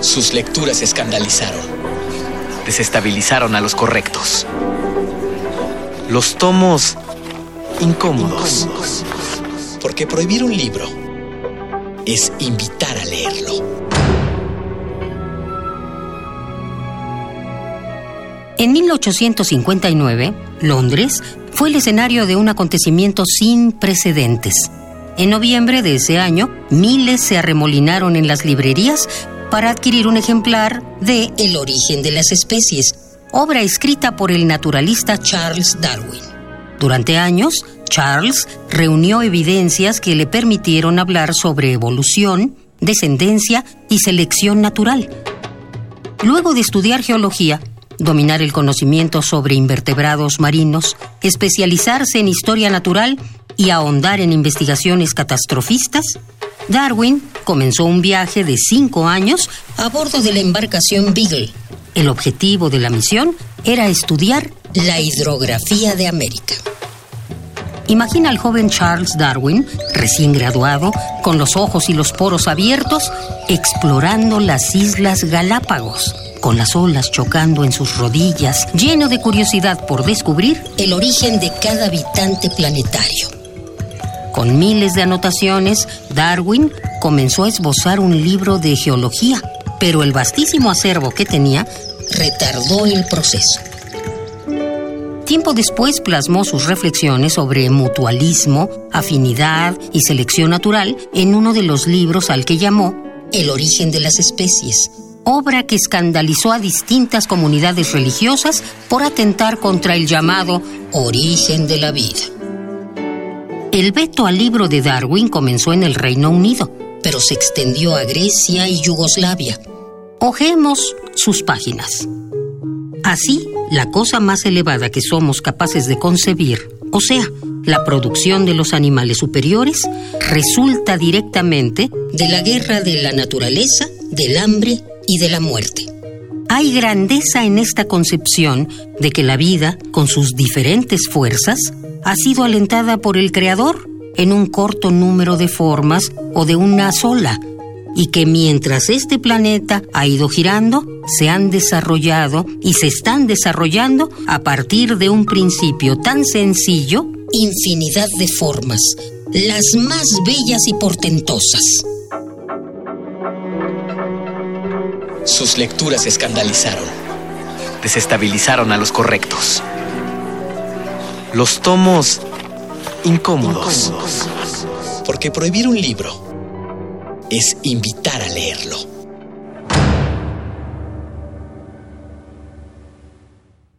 Sus lecturas escandalizaron. Desestabilizaron a los correctos. Los tomos incómodos. Porque prohibir un libro es invitar a leerlo. En 1859, Londres fue el escenario de un acontecimiento sin precedentes. En noviembre de ese año, miles se arremolinaron en las librerías para adquirir un ejemplar de El origen de las especies, obra escrita por el naturalista Charles Darwin. Durante años, Charles reunió evidencias que le permitieron hablar sobre evolución, descendencia y selección natural. Luego de estudiar geología, dominar el conocimiento sobre invertebrados marinos, especializarse en historia natural y ahondar en investigaciones catastrofistas, Darwin comenzó un viaje de cinco años a bordo de la embarcación Beagle. El objetivo de la misión era estudiar la hidrografía de América. Imagina al joven Charles Darwin, recién graduado, con los ojos y los poros abiertos, explorando las Islas Galápagos con las olas chocando en sus rodillas, lleno de curiosidad por descubrir el origen de cada habitante planetario. Con miles de anotaciones, Darwin comenzó a esbozar un libro de geología, pero el vastísimo acervo que tenía retardó el proceso. Tiempo después plasmó sus reflexiones sobre mutualismo, afinidad y selección natural en uno de los libros al que llamó El origen de las especies, obra que escandalizó a distintas comunidades religiosas por atentar contra el llamado origen de la vida. El veto al libro de Darwin comenzó en el Reino Unido, pero se extendió a Grecia y Yugoslavia. Ojemos sus páginas. Así, la cosa más elevada que somos capaces de concebir, o sea, la producción de los animales superiores, resulta directamente de la guerra de la naturaleza, del hambre y de la muerte. Hay grandeza en esta concepción de que la vida, con sus diferentes fuerzas, ha sido alentada por el Creador en un corto número de formas o de una sola, y que mientras este planeta ha ido girando, se han desarrollado y se están desarrollando a partir de un principio tan sencillo, infinidad de formas, las más bellas y portentosas. Sus lecturas escandalizaron. Desestabilizaron a los correctos. Los tomos incómodos. Porque prohibir un libro es invitar a leerlo.